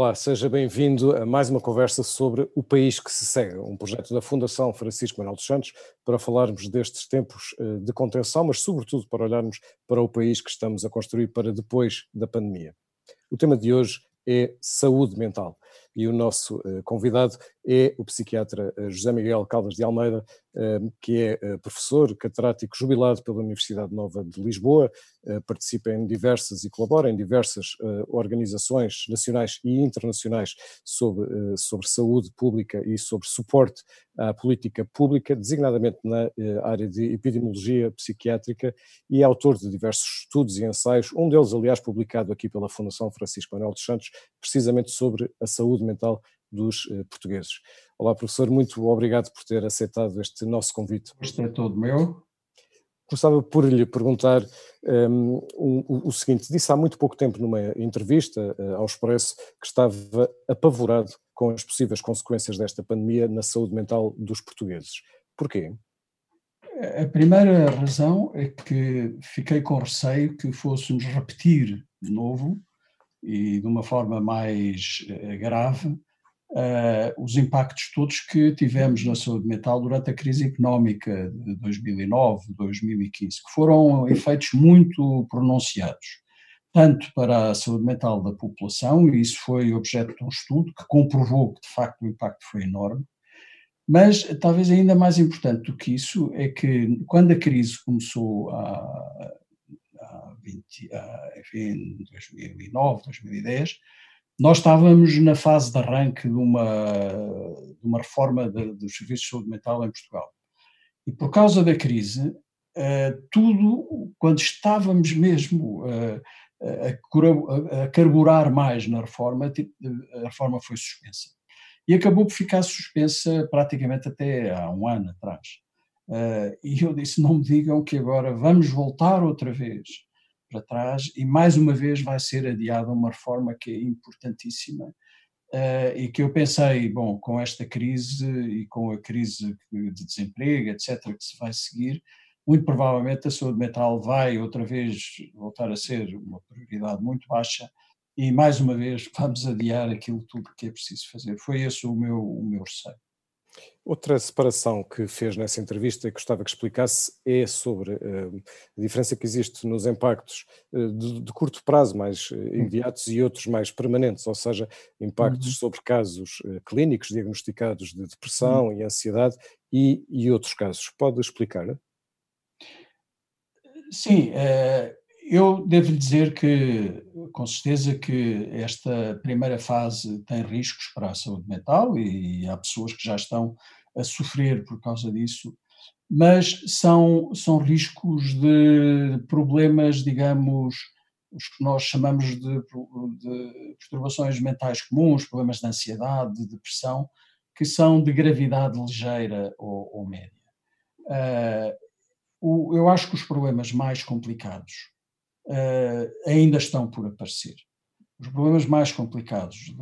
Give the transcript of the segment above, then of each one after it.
Olá, seja bem-vindo a mais uma conversa sobre o país que se segue, um projeto da Fundação Francisco Manuel dos Santos para falarmos destes tempos eh, de contenção, mas sobretudo para olharmos para o país que estamos a construir para depois da pandemia. O tema de hoje é saúde mental e o nosso eh, convidado é o psiquiatra eh, José Miguel Caldas de Almeida, que é professor catedrático jubilado pela Universidade Nova de Lisboa, participa em diversas e colabora em diversas organizações nacionais e internacionais sobre, sobre saúde pública e sobre suporte à política pública, designadamente na área de epidemiologia psiquiátrica, e é autor de diversos estudos e ensaios, um deles, aliás, publicado aqui pela Fundação Francisco Manuel dos Santos, precisamente sobre a saúde mental dos uh, portugueses. Olá, professor, muito obrigado por ter aceitado este nosso convite. Isto é todo meu. Começava por lhe perguntar um, o, o, seguinte: disse há muito pouco tempo numa entrevista uh, ao Expresso que estava apavorado com as possíveis consequências desta pandemia na saúde mental dos portugueses. Porquê? A primeira razão é que fiquei com receio que fôssemos repetir de novo e de uma forma mais uh, grave uh, os impactos todos que tivemos na saúde mental durante a crise económica de 2009, 2015, que foram efeitos muito pronunciados, tanto para a saúde mental da população, e isso foi objeto de um estudo que comprovou que de facto o impacto foi enorme, mas talvez ainda mais importante do que isso é que quando a crise começou a, 20, enfim, 2009, 2010, nós estávamos na fase de arranque de uma, de uma reforma dos serviços de saúde mental em Portugal. E por causa da crise, uh, tudo, quando estávamos mesmo uh, a, a, carburar mais na reforma, tipo, a reforma foi suspensa. E acabou por ficar suspensa praticamente até há um ano atrás. Uh, e eu disse: não me digam que agora vamos voltar outra vez para trás e mais uma vez vai ser adiada uma reforma que é importantíssima uh, e que eu pensei, bom, com esta crise e com a crise de desemprego, etc., que se vai seguir, muito provavelmente a saúde mental vai outra vez voltar a ser uma prioridade muito baixa e mais uma vez vamos adiar aquilo tudo que é preciso fazer. Foi esse o meu, o meu receio. Outra separação que fez nessa entrevista e gostava que explicasse é sobre uh, a diferença que existe nos impactos uh, de, de, curto prazo mais uh, imediatos e outros mais permanentes, ou seja, impactos uhum. sobre casos clínicos diagnosticados de depressão uhum. e ansiedade e, e, outros casos. Pode explicar? Sim, eu devo dizer que, com certeza, que esta primeira fase tem riscos para a saúde mental e há pessoas que já estão a sofrer por causa disso, mas são, são riscos de problemas, digamos, os que nós chamamos de, de perturbações mentais comuns, problemas de ansiedade, de depressão, que são de gravidade ligeira ou, ou média. Uh, o, eu acho que os problemas mais complicados uh, ainda estão por aparecer. Os problemas mais complicados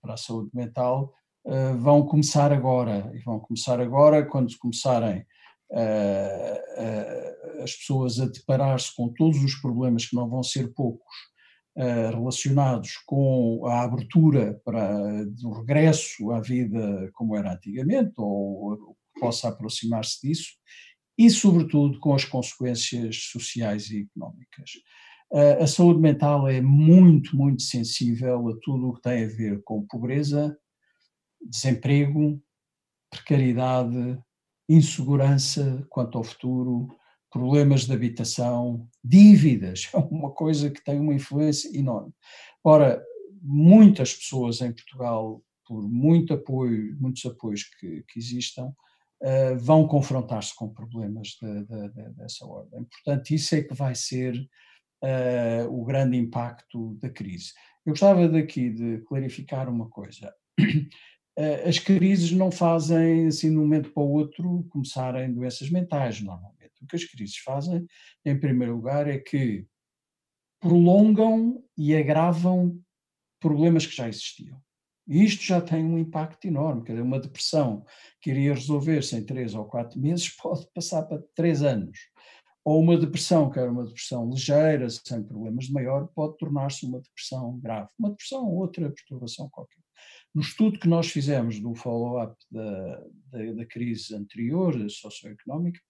para a saúde mental uh, vão começar agora, e vão começar agora quando começarem uh, as pessoas a deparar-se com todos os problemas, que não vão ser poucos, relacionados com a abertura para do regresso à vida como era antigamente, ou possa aproximar-se disso, e, sobretudo, com as consequências sociais e económicas. A saúde mental é muito, muito sensível a tudo o que tem a ver com pobreza, desemprego, precariedade, insegurança quanto ao futuro, problemas de habitação, dívidas, é uma coisa que tem uma influência enorme. Ora, muitas pessoas em Portugal, por muito apoio, muitos apoios que, que existam, uh, vão confrontar-se com problemas de, de, de, dessa ordem. Portanto, isso é que vai ser uh, o grande impacto da crise. Eu gostava daqui de clarificar uma coisa. Eh, as crises não fazem, assim, de um momento para o outro, começarem doenças mentais, normalmente. O que as crises fazem, em primeiro lugar, é que prolongam e agravam problemas que já existiam. E isto já tem um impacto enorme, quer dizer, uma depressão que iria resolver-se em três ou quatro meses pode passar para três anos. ou uma depressão, que era uma depressão ligeira, sem problemas de maior, pode tornar-se uma depressão grave, uma depressão ou outra perturbação qualquer. No estudo que nós fizemos do follow-up da, da, da, crise anterior, socioeconómica,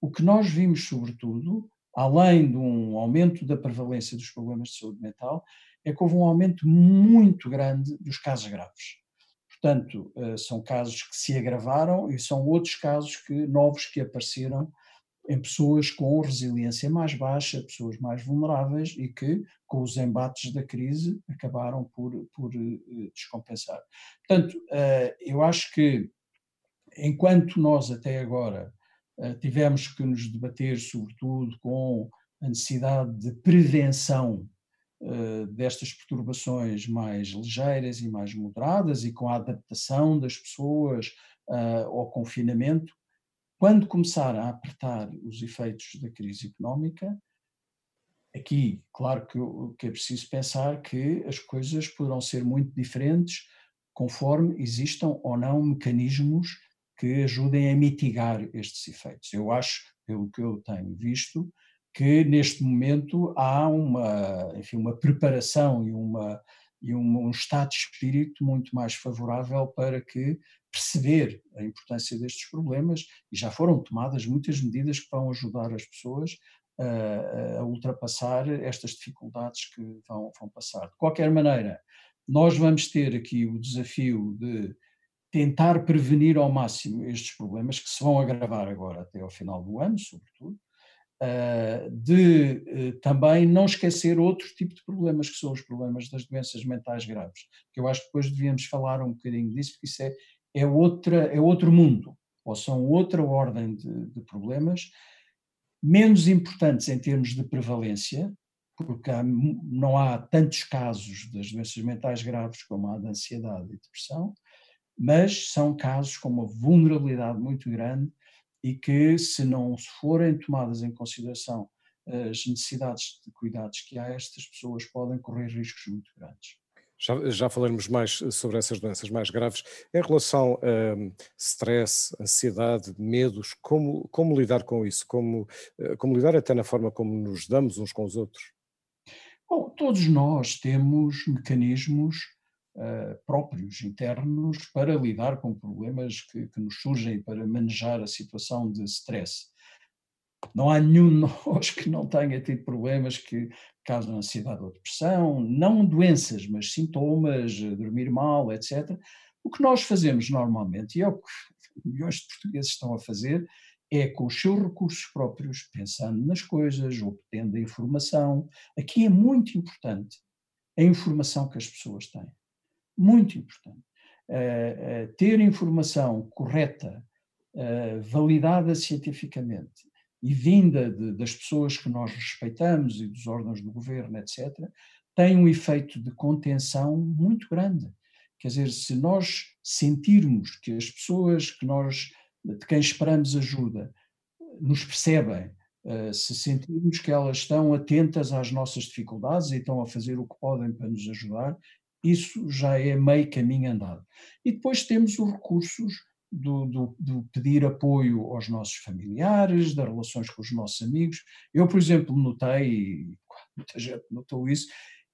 o que nós vimos, sobretudo, além de um aumento da prevalência dos problemas de saúde mental, é que houve um aumento muito grande dos casos graves. Portanto, eh, são casos que se agravaram e são outros casos que, novos que apareceram em pessoas com resiliência mais baixa, pessoas mais vulneráveis e que, com os embates da crise, acabaram por, por eh, descompensar. Portanto, eh, eu acho que, enquanto nós até agora tivemos que nos debater, sobretudo, com a necessidade de prevenção destas perturbações mais ligeiras e mais moderadas e com a adaptação das pessoas ao confinamento, quando começar a apertar os efeitos da crise económica, aqui, claro que, que é preciso pensar que as coisas poderão ser muito diferentes conforme existam ou não mecanismos que ajudem a mitigar estes efeitos. Eu acho, pelo que eu tenho visto, que neste momento há uma, enfim, uma preparação e, uma, e um, estado de espírito muito mais favorável para que perceber a importância destes problemas e já foram tomadas muitas medidas que vão ajudar as pessoas a, a ultrapassar estas dificuldades que vão, vão passar. De qualquer maneira, nós vamos ter aqui o desafio de tentar prevenir ao máximo estes problemas que se vão agravar agora até ao final do ano, sobretudo, de eh, também não esquecer outro tipo de problemas, que são os problemas das doenças mentais graves, que eu acho que depois devíamos falar um bocadinho disso, porque isso é, é, outra, é outro mundo, ou são outra ordem de, de problemas, menos importantes em termos de prevalência, porque há, não há tantos casos das doenças mentais graves como há da ansiedade e depressão, mas são casos com uma vulnerabilidade muito grande e que, se não forem tomadas em consideração as necessidades de cuidados que há, estas pessoas podem correr riscos muito grandes. Já, já falaremos mais sobre essas doenças mais graves. Em relação a um, stress, ansiedade, medos, como, como lidar com isso? Como, eh, como lidar até na forma como nos damos uns com os outros? Bom, todos nós temos mecanismos uh, próprios, internos, para lidar com problemas que, que nos surgem, para manejar a situação de stress. Não há nenhum de nós que não tenha tido problemas que causam ansiedade ou depressão, não doenças, mas sintomas, dormir mal, etc. O que nós fazemos normalmente, e é o que milhões de portugueses estão a fazer, é com os seus recursos próprios, pensando nas coisas, obtendo a informação. Aqui é muito importante a informação que as pessoas têm. Muito importante. Uh, uh, ter informação correta, uh, validada cientificamente, e vinda de, das pessoas que nós respeitamos e dos órgãos do governo, etc., tem um efeito de contenção muito grande. Quer dizer, se nós sentirmos que as pessoas que nós, de quem esperamos ajuda nos percebem, eh, se sentirmos que elas estão atentas às nossas dificuldades e estão a fazer o que podem para nos ajudar, isso já é meio caminho andado. E depois temos os recursos do, do, do, pedir apoio aos nossos familiares, das relações com os nossos amigos. Eu, por exemplo, notei, e muita gente notou isso,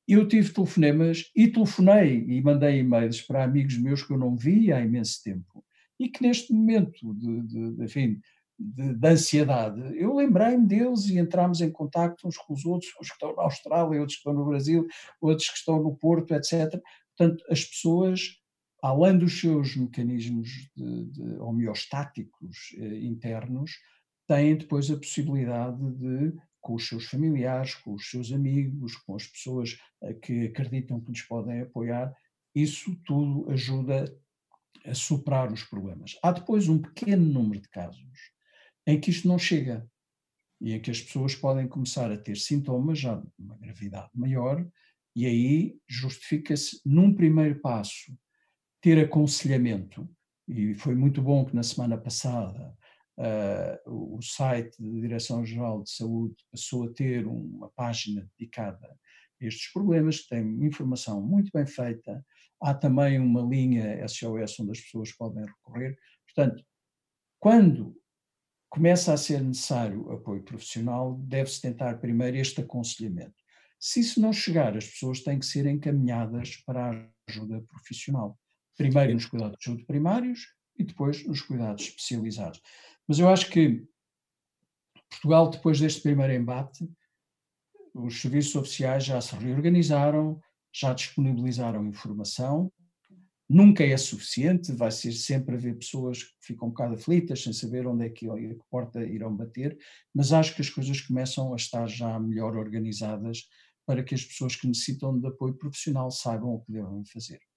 eu tive telefonemas e telefonei e mandei e-mails para amigos meus que eu não via há imenso tempo e que neste momento de, de, de enfim, de, de, ansiedade, eu lembrei-me deles e entramos em contato uns com os outros, uns que estão na Austrália, outros que estão no Brasil, outros que estão no Porto, etc. Portanto, as pessoas além dos seus mecanismos de, de homeostáticos eh, internos, têm depois a possibilidade de, com os seus familiares, com os seus amigos, com as pessoas eh, que acreditam que lhes podem apoiar, isso tudo ajuda a superar os problemas. Há depois um pequeno número de casos em que isto não chega. E em que as pessoas podem começar a ter sintomas já de uma gravidade maior, e aí justifica-se, num primeiro passo, ter aconselhamento, e foi muito bom que na semana passada uh, o site da Direção Geral de Saúde passou a ter uma página dedicada a estes problemas, que tem informação muito bem feita, há também uma linha SOS onde as pessoas podem recorrer. Portanto, quando começa a ser necessário apoio profissional, deve-se tentar primeiro este aconselhamento. Se isso não chegar, as pessoas têm que ser encaminhadas para a ajuda profissional. Primeiro nos cuidados de saúde primários e depois nos cuidados especializados. Mas eu acho que Portugal, depois deste primeiro embate, os serviços oficiais já se reorganizaram, já disponibilizaram informação. Nunca é suficiente, vai ser sempre haver pessoas que ficam um bocado aflitas, sem saber onde é que a porta irão bater, mas acho que as coisas começam a estar já melhor organizadas para que as pessoas que necessitam de apoio profissional saibam o que devem fazer.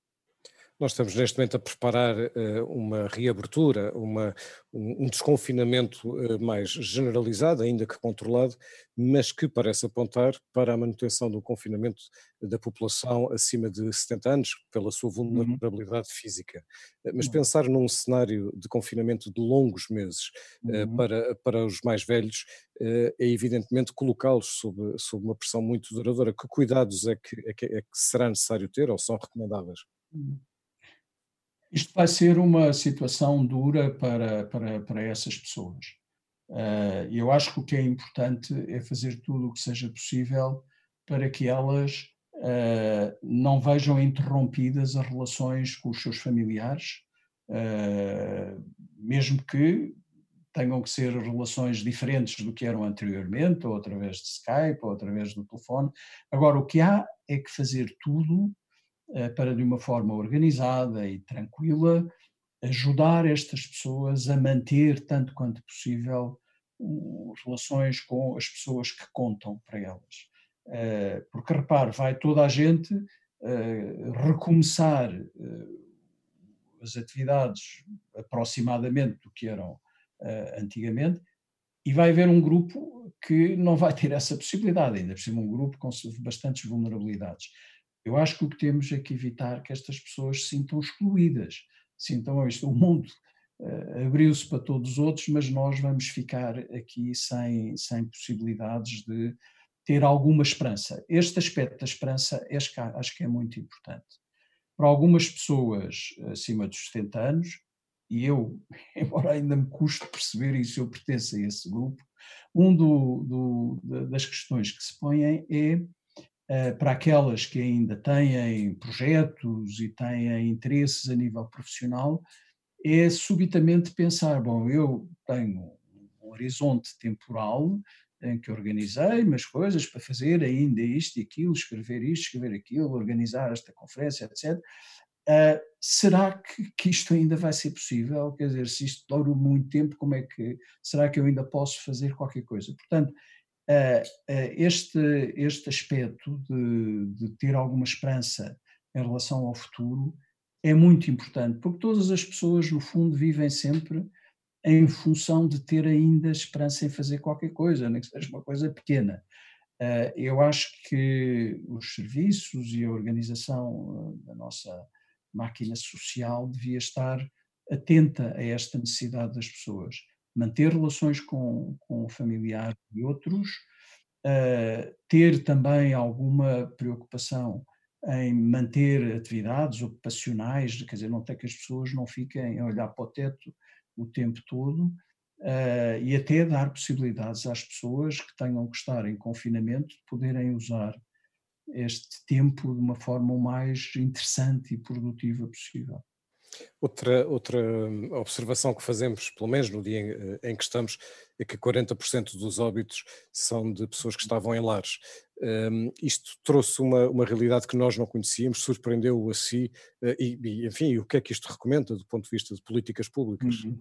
Nós estamos neste momento a preparar uh, uma reabertura, uma, um, um desconfinamento uh, mais generalizado, ainda que controlado, mas que parece apontar para a manutenção do confinamento da população acima de 70 anos, pela sua uhum. vulnerabilidade uhum. física. Mas pensar num cenário de confinamento de longos meses uhum. para, para os mais velhos é evidentemente colocá-los sob, sob uma pressão muito duradoura. Que cuidados é que, é que, é que será necessário ter ou são recomendáveis? Uhum. Isto vai ser uma situação dura para, para, para essas pessoas. Uh, eu acho que o que é importante é fazer tudo o que seja possível para que elas uh, não vejam interrompidas as relações com os seus familiares, uh, mesmo que tenham que ser relações diferentes do que eram anteriormente, ou através de Skype, ou através do telefone. Agora, o que há é que fazer tudo para, de uma forma organizada e tranquila, ajudar estas pessoas a manter, tanto quanto possível, relações com as pessoas que contam para elas. Eh, porque, repare, vai toda a gente eh, recomeçar as atividades aproximadamente do que eram antigamente, e vai haver um grupo que não vai ter essa possibilidade, ainda por cima um grupo com bastantes vulnerabilidades. Eu acho que o que temos é que evitar que estas pessoas se sintam excluídas, sintam isto, o mundo uh, abriu-se para todos os outros, mas nós vamos ficar aqui sem, sem possibilidades de ter alguma esperança. Este aspecto da esperança é, acho que é muito importante. Para algumas pessoas acima dos 70 anos, e eu, embora ainda me custe perceber isso, eu pertenço a esse grupo, um do, do, das questões que se põem é para aquelas que ainda têm projetos e têm interesses a nível profissional, é subitamente pensar: bom, eu tenho um horizonte temporal em que organizei umas coisas para fazer ainda isto e aquilo, escrever isto, escrever aquilo, organizar esta conferência, etc. Uh, eh, será que, que, isto ainda vai ser possível? Quer dizer, se isto dura muito tempo, como é que será que eu ainda posso fazer qualquer coisa? Portanto, este, este aspecto de, de ter alguma esperança em relação ao futuro é muito importante, porque todas as pessoas, no fundo, vivem sempre em função de ter ainda esperança em fazer qualquer coisa, nem que seja uma coisa pequena. Eu acho que os serviços e a organização da nossa máquina social devia estar atenta a esta necessidade das pessoas manter relações com, com familiares e outros, uh, ter também alguma preocupação em manter atividades ocupacionais, quer dizer, não ter que as pessoas não fiquem a olhar para o teto o tempo todo, uh, e até dar possibilidades às pessoas que tenham que estar em confinamento de poderem usar este tempo de uma forma o mais interessante e produtiva possível. Outra, outra hum, observação que fazemos, pelo menos no dia em, eh, em que estamos, é que 40% dos óbitos são de pessoas que estavam em lares. Um, isto trouxe uma, uma realidade que nós não conhecíamos, surpreendeu-o a si, uh, e, e, enfim, o que é que isto recomenda do ponto de vista de políticas públicas? Uhum.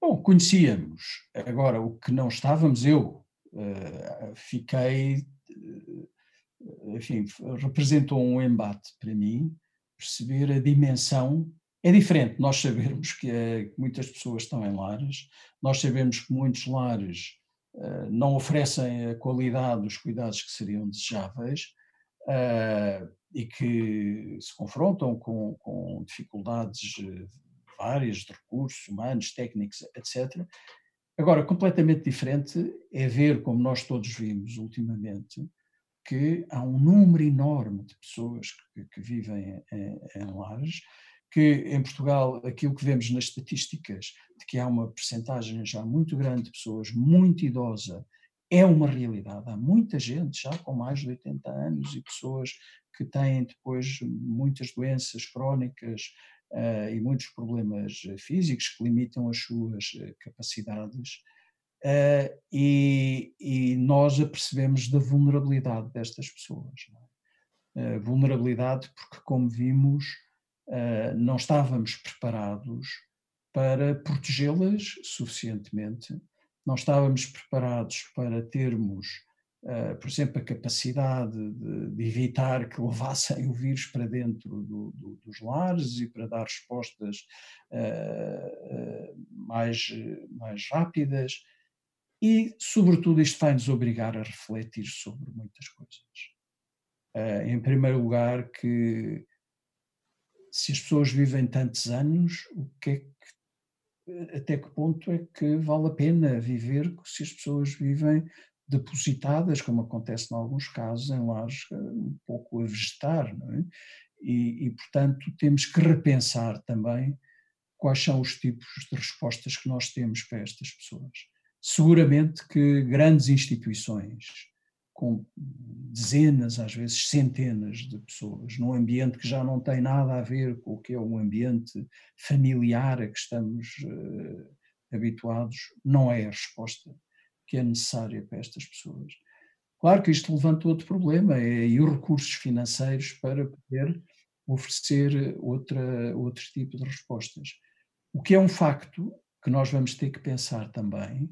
Bom, conhecíamos. Agora, o que não estávamos, eu uh, fiquei, uh, enfim, representou um embate para mim, perceber a dimensão é diferente nós sabermos que, é, que muitas pessoas estão em lares, nós sabemos que muitos lares uh, não oferecem a qualidade dos cuidados que seriam desejáveis uh, e que se confrontam com, com dificuldades eh, várias de recursos humanos, técnicos, etc. Agora, completamente diferente é ver, como nós todos vimos ultimamente, que há um número enorme de pessoas que, que vivem em, em lares que em Portugal aquilo que vemos nas estatísticas de que há uma percentagem já muito grande de pessoas muito idosa é uma realidade. Há muita gente já com mais de 80 anos e pessoas que têm depois muitas doenças crónicas uh, e muitos problemas físicos que limitam as suas eh, capacidades. Uh, e, e, nós apercebemos da vulnerabilidade destas pessoas. Uh, vulnerabilidade porque, como vimos, não estávamos preparados para protegê-las suficientemente, não estávamos preparados para termos Uh, por exemplo, a capacidade de, de, evitar que levassem o vírus para dentro do, do, dos lares e para dar respostas uh, mais, mais rápidas. E, sobretudo, isto vai nos obrigar a refletir sobre muitas coisas. em primeiro lugar, que se as pessoas vivem tantos anos, o que é que, até que ponto é que vale a pena viver se as pessoas vivem depositadas, como acontece em alguns casos, em lares um pouco a vegetar, é? e, e, portanto, temos que repensar também quais são os tipos de respostas que nós temos para estas pessoas. Seguramente que grandes instituições, com dezenas, às vezes centenas de pessoas, num ambiente que já não tem nada a ver com o que é um ambiente familiar a que estamos uh, habituados, não é a resposta que é necessária para estas pessoas. Claro que isto levanta outro problema, é e os recursos financeiros para poder oferecer outra, outro tipo de respostas. O que é um facto que nós vamos ter que pensar também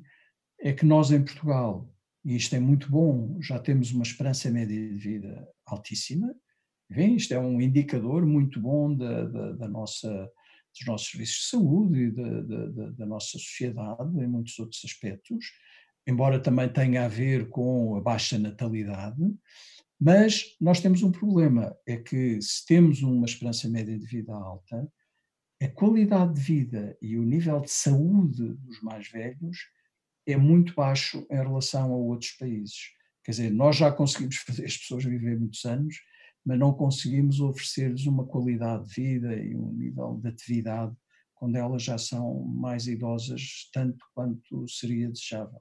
é que nós em Portugal, e isto é muito bom, já temos uma esperança média de vida altíssima, Bem, isto é um indicador muito bom da, da, da nossa, dos nossos serviços de saúde e da, da, da nossa sociedade em muitos outros aspectos embora também tenha a ver com a baixa natalidade, mas nós temos um problema, é que se temos uma esperança média de vida alta, a qualidade de vida e o nível de saúde dos mais velhos é muito baixo em relação a outros países. Quer dizer, nós já conseguimos fazer as pessoas viver muitos anos, mas não conseguimos oferecer-lhes uma qualidade de vida e um nível de atividade quando elas já são mais idosas, tanto quanto seria desejável.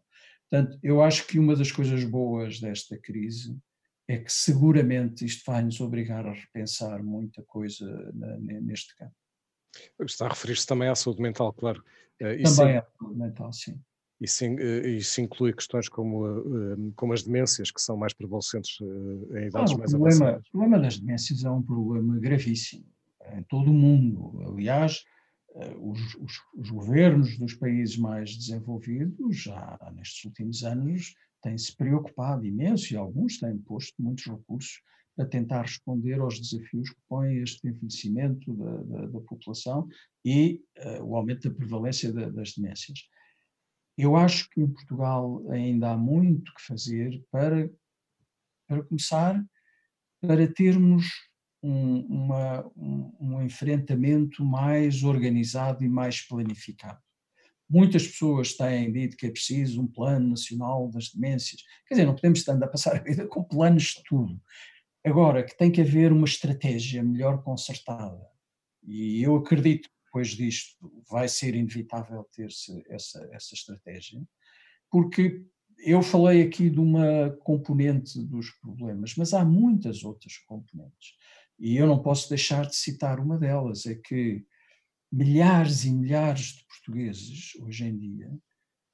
Portanto, eu acho que uma das coisas boas desta crise é que seguramente isto vai nos obrigar a repensar muita coisa neste campo. Está a referir-se também à saúde mental, claro. Eh, também sim, à saúde mental, sim. Isso, eh, isso inclui questões como, eh, como as demências, que são mais prevalecentes em idades ah, mais problema, avançadas. O problema das demências é um problema gravíssimo em todo o mundo. Aliás, eh, os, os, os, governos dos países mais desenvolvidos já nestes últimos anos têm-se preocupado imenso e alguns têm posto muitos recursos para tentar responder aos desafios que põe este envelhecimento da, da, da população e uh, o aumento da prevalência da, das demências. Eu acho que em Portugal ainda há muito que fazer para, para começar, para termos um, uma, um, um enfrentamento mais organizado e mais planificado. Muitas pessoas têm dito que é preciso um plano nacional das demências. Quer dizer, não podemos estar a passar a vida com planos de tudo. Agora, que tem que haver uma estratégia melhor concertada. E eu acredito depois disto vai ser inevitável ter-se essa, essa estratégia, porque eu falei aqui de uma componente dos problemas, mas há muitas outras componentes. E eu não posso deixar de citar uma delas, é que milhares e milhares de portugueses, hoje em dia,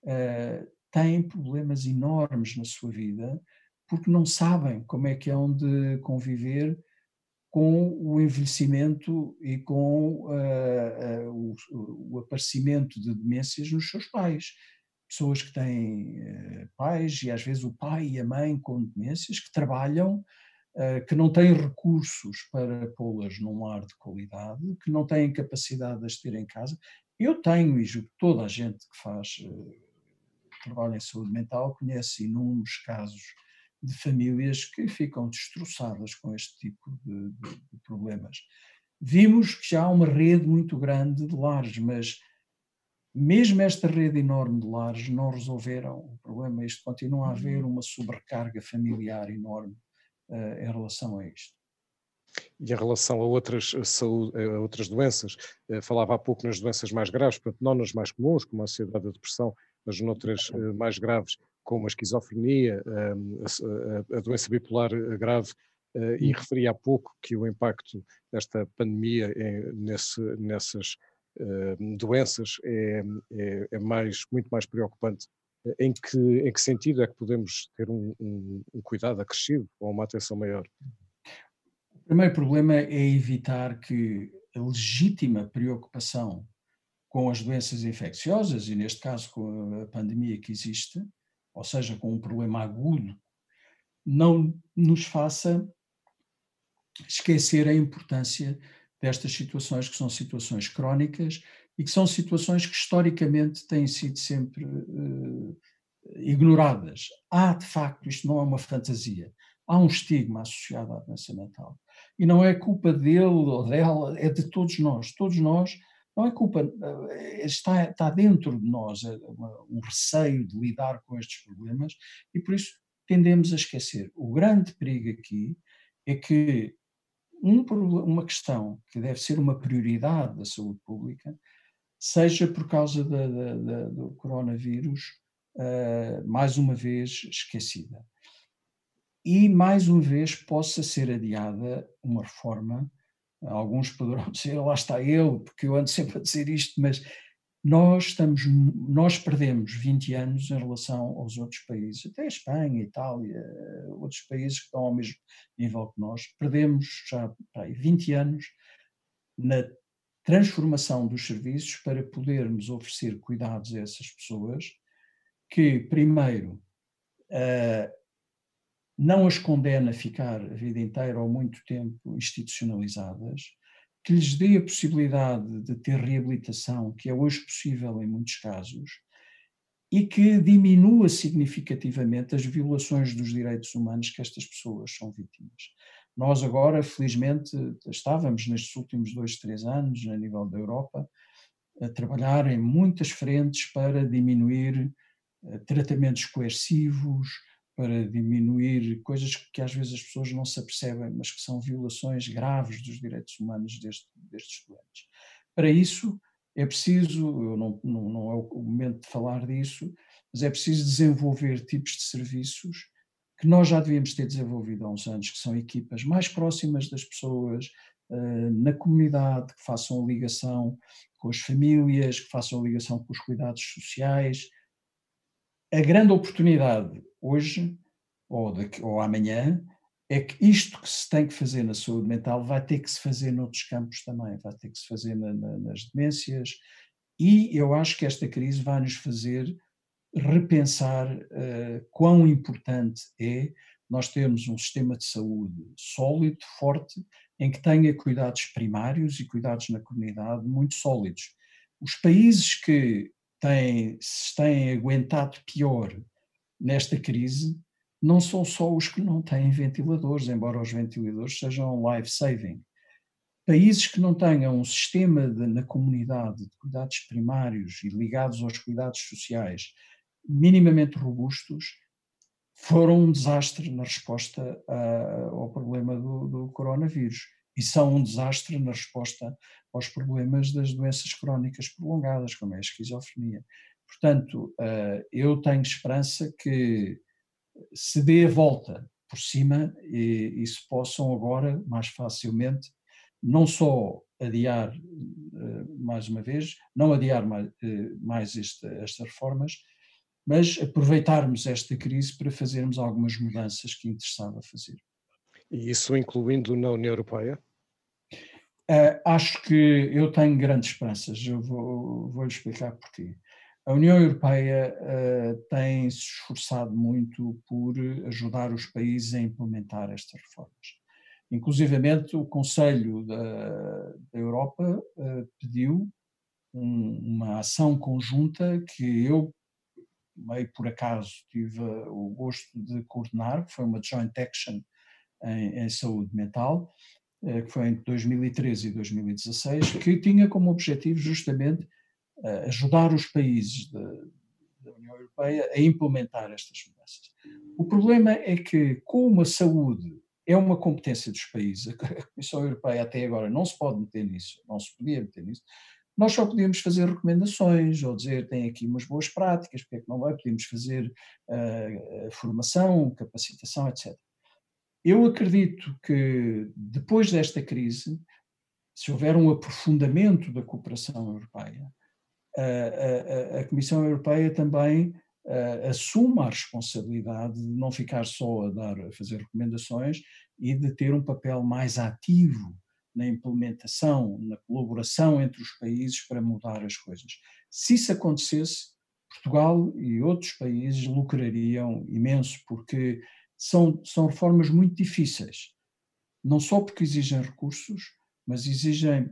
uh, têm problemas enormes na sua vida porque não sabem como é que hão de conviver com o envelhecimento e com uh, uh, o, o, aparecimento de demências nos seus pais. Pessoas que têm uh, pais e às vezes o pai e a mãe com demências que trabalham que não têm recursos para pô-las num lar de qualidade, que não têm capacidade de as ter em casa. Eu tenho, e julgo toda a gente que faz trabalho em saúde mental conhece inúmeros casos de famílias que ficam destroçadas com este tipo de, de, de problemas. Vimos que já há uma rede muito grande de lares, mas mesmo esta rede enorme de lares não resolveram o problema. Isto continua a haver uhum. uma sobrecarga familiar enorme uh, em relação a isto. E em relação a outras, saúde, a outras doenças, falava há pouco nas doenças mais graves, portanto, não nas mais comuns, como a ansiedade e a depressão, mas noutras mais graves, como a esquizofrenia, a, a doença bipolar grave, e hum. referi há pouco que o impacto desta pandemia é, nesse, nessas doenças é, é, é, mais, muito mais preocupante. Em que, em que sentido é que podemos ter um, um, um cuidado acrescido ou uma atenção maior? O primeiro problema é evitar que a legítima preocupação com as doenças infecciosas, e neste caso com a pandemia que existe, ou seja, com um problema agudo, não nos faça esquecer a importância destas situações, que são situações crónicas e que são situações que historicamente têm sido sempre uh, ignoradas. Há, de facto, isto não é uma fantasia, há um estigma associado à doença mental. E não é culpa dele ou dela, é de todos nós. Todos nós, não é culpa, eh, está, está dentro de nós é um receio de lidar com estes problemas e por isso tendemos a esquecer. O grande perigo aqui é que um, uma questão que deve ser uma prioridade da saúde pública seja por causa da, da, da, do coronavírus, uh, mais uma vez esquecida. E, mais uma vez, possa ser adiada uma reforma. Alguns poderão dizer, lá está ele, porque eu ando sempre a dizer isto, mas nós estamos, nós perdemos 20 anos em relação aos outros países, até a Espanha, Itália, outros países que estão ao mesmo nível que nós, perdemos já aí, 20 anos na transformação dos serviços para podermos oferecer cuidados a essas pessoas que, primeiro, uh, não as condena a ficar a vida inteira ou muito tempo institucionalizadas, que lhes dê a possibilidade de ter reabilitação, que é hoje possível em muitos casos, e que diminua significativamente as violações dos direitos humanos que estas pessoas são vítimas. Nós agora, felizmente, estávamos nestes últimos dois, três anos, a nível da Europa, a trabalhar em muitas frentes para diminuir eh, tratamentos coercivos, para diminuir coisas que às vezes as pessoas não se apercebem, mas que são violações graves dos direitos humanos deste, destes doentes. Para isso, é preciso, não, não, não é o momento de falar disso, mas é preciso desenvolver tipos de serviços que nós já devíamos ter desenvolvido há uns anos, que são equipas mais próximas das pessoas, uh, na comunidade, que façam ligação com as famílias, que façam ligação com os cuidados sociais. A grande oportunidade hoje ou, daqui, ou amanhã é que isto que se tem que fazer na saúde mental vai ter que se fazer noutros campos também, vai ter que se fazer na, na, nas demências, e eu acho que esta crise vai nos fazer repensar uh, quão importante é nós termos um sistema de saúde sólido, forte, em que tenha cuidados primários e cuidados na comunidade muito sólidos. Os países que têm, se têm aguentado pior nesta crise não são só os que não têm ventiladores, embora os ventiladores sejam life-saving. Países que não tenham um sistema de, na comunidade de cuidados primários e ligados aos cuidados sociais minimamente robustos foram um desastre na resposta a, ao problema do, do coronavírus e são um desastre na resposta aos problemas das doenças crónicas prolongadas, como é a esquizofrenia. Portanto, eh, eu tenho esperança que se dê a volta por cima e, e se possam agora, mais facilmente, não só adiar eh, mais uma vez, não adiar mais, eh, mais esta, estas reformas, mas aproveitarmos esta crise para fazermos algumas mudanças que interessava fazer. E isso incluindo na União Europeia? Uh, acho que eu tenho grandes esperanças, eu vou, vou lhe explicar porquê. A União Europeia uh, tem se esforçado muito por ajudar os países a implementar estas reformas. Inclusivamente, o Conselho da, da Europa uh, pediu um, uma ação conjunta que eu, meio por acaso, tive o gosto de coordenar, que foi uma joint action em, em saúde mental, que foi entre 2013 e 2016, que tinha como objetivo justamente ajudar os países da, da União Europeia a implementar estas mudanças. O problema é que, como a saúde é uma competência dos países. A Comissão Europeia até agora não se pode meter nisso, não se podia meter nisso. Nós só podíamos fazer recomendações ou dizer tem aqui umas boas práticas, porque é que não vai? Podíamos fazer uh, formação, capacitação, etc. Eu acredito que depois desta crise, se houver um aprofundamento da cooperação europeia, a, a, a Comissão Europeia também assuma a responsabilidade de não ficar só a dar, a fazer recomendações e de ter um papel mais ativo na implementação, na colaboração entre os países para mudar as coisas. Se isso acontecesse, Portugal e outros países lucrariam imenso, porque são, são reformas muito difíceis. Não só porque exigem recursos, mas exigem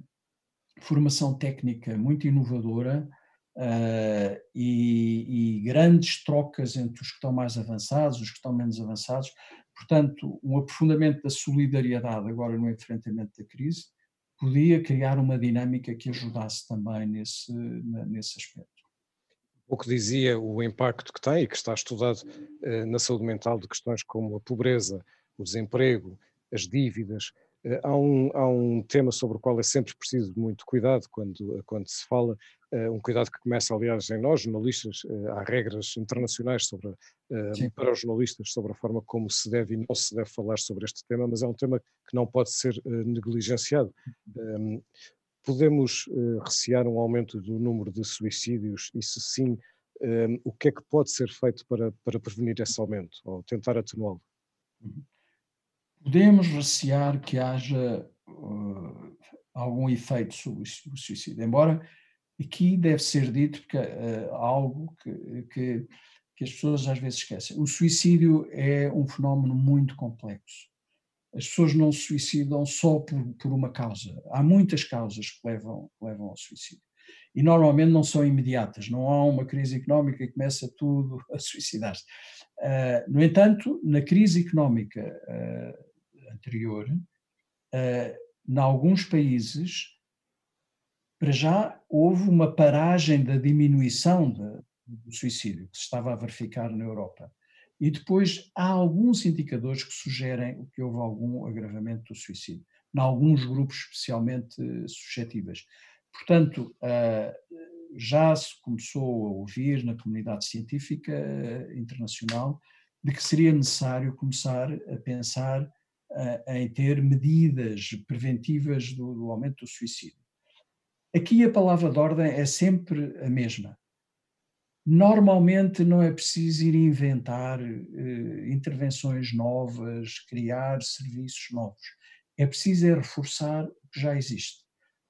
formação técnica muito inovadora uh, e, e, grandes trocas entre os que estão mais avançados, os que estão menos avançados. Portanto, um aprofundamento da solidariedade agora no enfrentamento da crise podia criar uma dinâmica que ajudasse também nesse, nesse aspecto. O que dizia o impacto que tem e que está estudado uh, na saúde mental de questões como a pobreza, o desemprego, as dívidas, eh, há um, há um tema sobre o qual é sempre preciso muito cuidado quando, quando se fala, uh, um cuidado que começa, aliás, em nós, jornalistas, uh, há regras internacionais sobre, uh, para os jornalistas sobre a forma como se deve e não se deve falar sobre este tema, mas é um tema que não pode ser negligenciado. Podemos recear um aumento do número de suicídios e, se sim, um, ehm, o que é que pode ser feito para, para prevenir esse aumento ou tentar atenuá-lo? Uhum podemos recear que haja uh, algum efeito sobre o suicídio, embora aqui deve ser dito que uh, algo que, que, que, as pessoas às vezes esquecem. O suicídio é um fenómeno muito complexo. As pessoas não se suicidam só por, por uma causa. Há muitas causas que levam, que levam ao suicídio. E normalmente não são imediatas. Não há uma crise económica e começa tudo a suicidar-se. Uh, no entanto, na crise económica uh, anterior, uh, em alguns países, para já houve uma paragem da diminuição de, do suicídio que se estava a verificar na Europa. E depois há alguns indicadores que sugerem que houve algum agravamento do suicídio, em alguns grupos especialmente suscetíveis. Portanto, já se começou a ouvir na comunidade científica eh, internacional de que seria necessário começar a pensar eh, em ter medidas preventivas do, do aumento do suicídio. Aqui a palavra de ordem é sempre a mesma. Normalmente não é preciso ir inventar eh, intervenções novas, criar serviços novos. É preciso é reforçar o que já existe.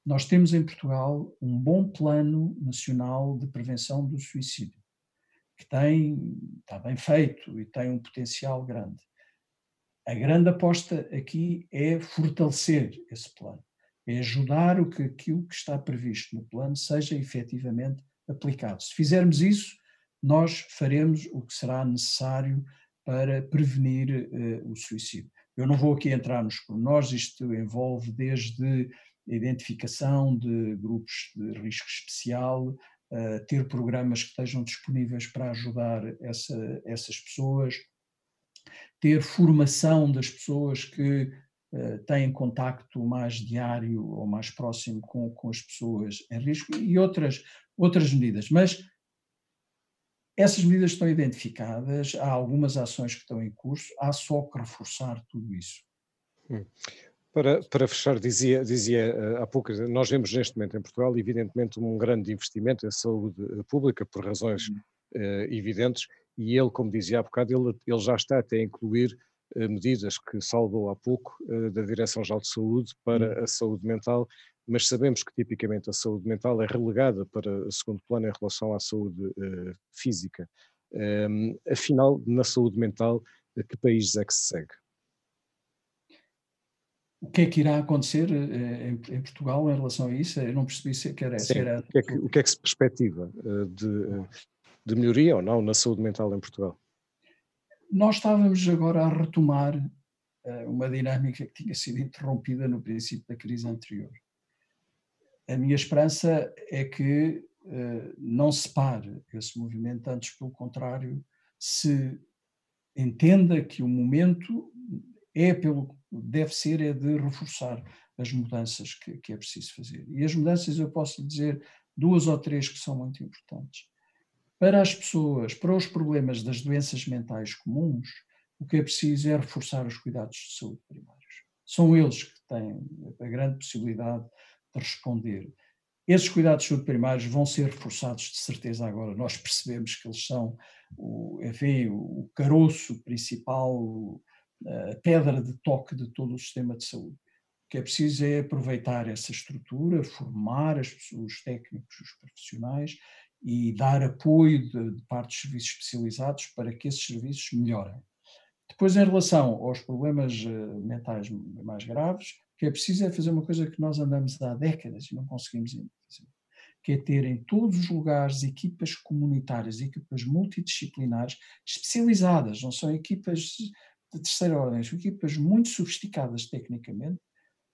Nós temos em Portugal um bom plano nacional de prevenção do suicídio, que tem, está bem feito e tem um potencial grande. A grande aposta aqui é fortalecer esse plano, é ajudar o que aquilo que está previsto no plano seja efetivamente aplicado. Se fizermos isso, nós faremos o que será necessário para prevenir uh, o suicídio. Eu não vou aqui entrar nos pormenores, isto envolve desde identificação de grupos de risco especial, uh, ter programas que estejam disponíveis para ajudar essa, essas pessoas, ter formação das pessoas que têm contacto mais diário ou mais próximo com, com as pessoas em risco e outras, outras medidas. Mas essas medidas estão identificadas, há algumas ações que estão em curso, há só que reforçar tudo isso. Hum. Para, para fechar, dizia, dizia eh, há pouco, nós vemos neste momento em Portugal, evidentemente, um grande investimento em saúde eh, pública, por razões uh, evidentes, e ele, como dizia há bocado, ele, ele já está até a incluir medidas que saudou há pouco uh, da Direção-Geral de Saúde para uhum. a saúde mental, mas sabemos que tipicamente a saúde mental é relegada para segundo plano em relação à saúde física. Um, ehm, afinal, na saúde mental, que países é que se segue? o que é que irá acontecer eh, em, Portugal em relação a isso? Eu não percebi se era, Sim, era... O, que é que, o que é que se perspectiva eh, de, eh, de melhoria ou não na saúde mental em Portugal? Nós estávamos agora a retomar uma dinâmica que tinha sido interrompida no princípio da crise anterior. A minha esperança é que não se pare esse movimento, antes pelo contrário, se entenda que o momento é pelo deve ser é de reforçar as mudanças que, que é preciso fazer. E as mudanças eu posso dizer duas ou três que são muito importantes. Para as pessoas, para os problemas das doenças mentais comuns, o que é preciso é reforçar os cuidados de saúde primários. São eles que têm a grande possibilidade de responder. Esses cuidados de saúde primários vão ser reforçados de certeza agora. Nós percebemos que eles são o, enfim, o caroço principal, a pedra de toque de todo o sistema de saúde. O que é preciso é aproveitar essa estrutura, formar as, os técnicos, os profissionais e dar apoio de, de parte dos serviços especializados para que esses serviços melhorem. Depois, em relação aos problemas eh, mentais mais graves, o que é preciso é fazer uma coisa que nós andamos há décadas e não conseguimos fazer, que é ter em todos os lugares equipas comunitárias, equipas multidisciplinares especializadas, não são equipas de terceira ordem, são equipas muito sofisticadas tecnicamente,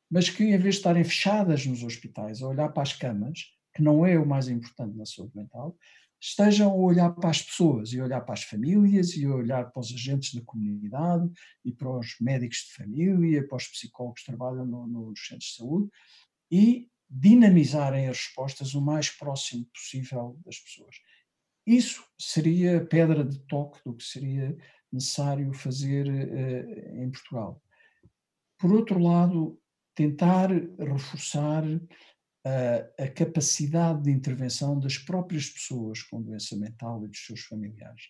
mas que em vez de estarem fechadas nos hospitais a olhar para as camas, que não é o mais importante na saúde mental, estejam a olhar para as pessoas e olhar para as famílias e olhar para os agentes da comunidade e para os médicos de família, para os psicólogos que trabalham no, nos centros de saúde e dinamizarem as respostas o mais próximo possível das pessoas. Isso seria pedra de toque do que seria necessário fazer uh, em Portugal. Por outro lado, tentar reforçar a, a capacidade de intervenção das próprias pessoas com doença mental e dos seus familiares.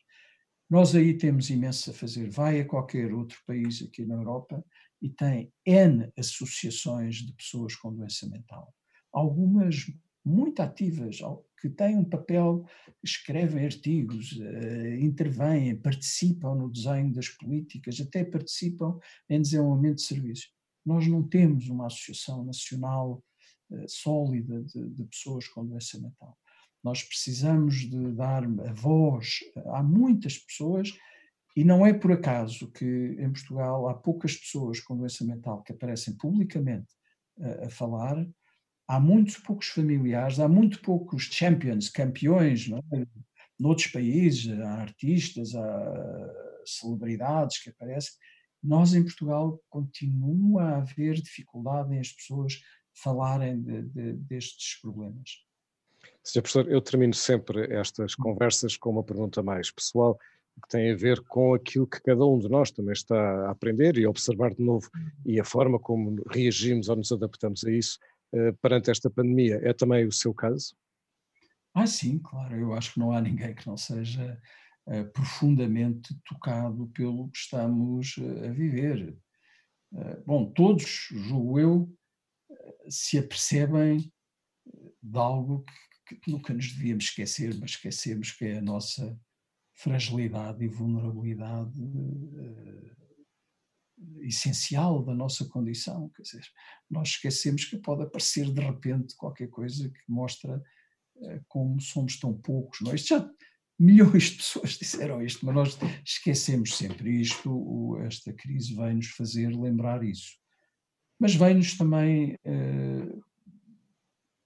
Nós aí temos imenso a fazer. Vai a qualquer outro país aqui na Europa e tem N associações de pessoas com doença mental. Algumas muito ativas, que têm um papel, escrevem artigos, uh, intervêm, participam no desenho das políticas, até participam em desenvolvimento de serviços. Nós não temos uma associação nacional eh, sólida de, de, pessoas com doença mental. Nós precisamos de dar a voz a muitas pessoas e não é por acaso que em Portugal há poucas pessoas com doença mental que aparecem publicamente a, a falar, há muitos poucos familiares, há muito poucos champions, campeões, não é? noutros países, há artistas, há celebridades que aparecem. Nós em Portugal continua a haver dificuldade em as pessoas falarem de, de, destes problemas. Sr. Professor, eu termino sempre estas conversas com uma pergunta mais pessoal, que tem a ver com aquilo que cada um de nós também está a aprender e a observar de novo e a forma como reagimos ou nos adaptamos a isso uh, perante esta pandemia. É também o seu caso? Ah, sim, claro. Eu acho que não há ninguém que não seja uh, profundamente tocado pelo que estamos uh, a viver. bom, todos, julgo eu, se apercebem de algo que, que, nunca nos devíamos esquecer, mas esquecemos que é a nossa fragilidade e vulnerabilidade uh, essencial da nossa condição. Quer dizer, nós esquecemos que pode aparecer de repente qualquer coisa que mostra uh, como somos tão poucos. É? Já milhões de pessoas disseram isto, mas nós esquecemos sempre isto. Esta crise vem nos fazer lembrar isso mas vem-nos também, eh,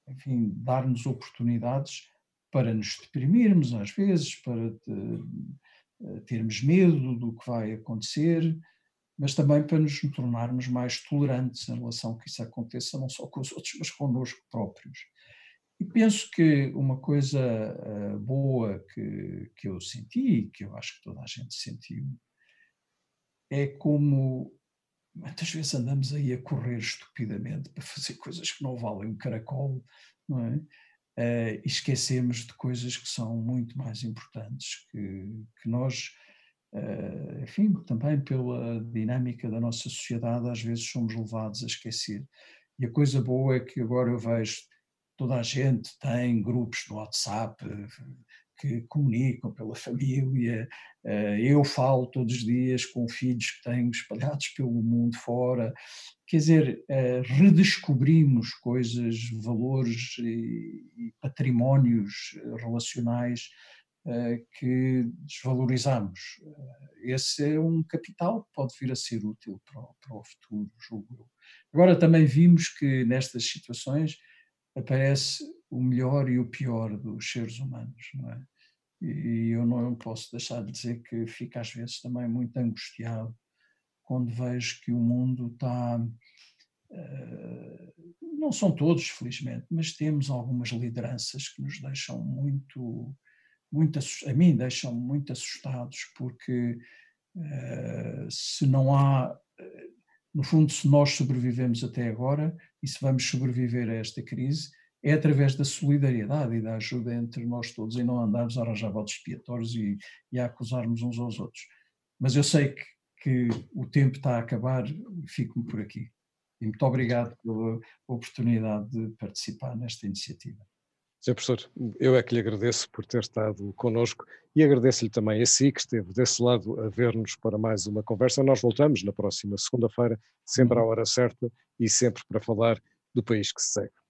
enfim, dar-nos oportunidades para nos deprimirmos às vezes, para eh, termos medo do que vai acontecer, mas também para nos tornarmos mais tolerantes em relação a que isso aconteça, não só com os outros, mas connosco próprios. E penso que uma coisa uh, boa que, que eu senti, que eu acho que toda a gente sentiu, é como muitas vezes andamos aí a correr estupidamente para fazer coisas que não valem um caracol, não é? Uh, esquecemos de coisas que são muito mais importantes, que, que nós, uh, enfim, também pela dinâmica da nossa sociedade, às vezes somos levados a esquecer. E a coisa boa é que agora eu vejo toda a gente tem grupos no WhatsApp, que comunicam pela família. Eh, eu falo todos os dias com filhos que tenho espalhados pelo mundo fora. Quer dizer, eh, redescobrimos coisas, valores e patrimónios relacionais eh, que desvalorizamos. Esse é um capital que pode vir a ser útil para o, para o futuro, julgo. Agora, também vimos que nestas situações aparece o melhor e o pior dos seres humanos, não é? E eu não posso deixar de dizer que fico às vezes também muito angustiado quando vejo que o mundo está. Uh, não são todos, felizmente, mas temos algumas lideranças que nos deixam muito, muito a mim deixam muito assustados, porque uh, se não há, no fundo, se nós sobrevivemos até agora e se vamos sobreviver a esta crise, é através da solidariedade e da ajuda entre nós todos e não andarmos a arranjar votos expiatórios e, e a acusarmos uns aos outros. Mas eu sei que, que o tempo está a acabar fico-me por aqui. E muito obrigado pela oportunidade de participar nesta iniciativa. Sr. Professor, eu é que lhe agradeço por ter estado connosco e agradeço-lhe também a si que esteve desse lado a ver-nos para mais uma conversa. Nós voltamos na próxima segunda-feira, sempre à hora certa e sempre para falar do país que se segue.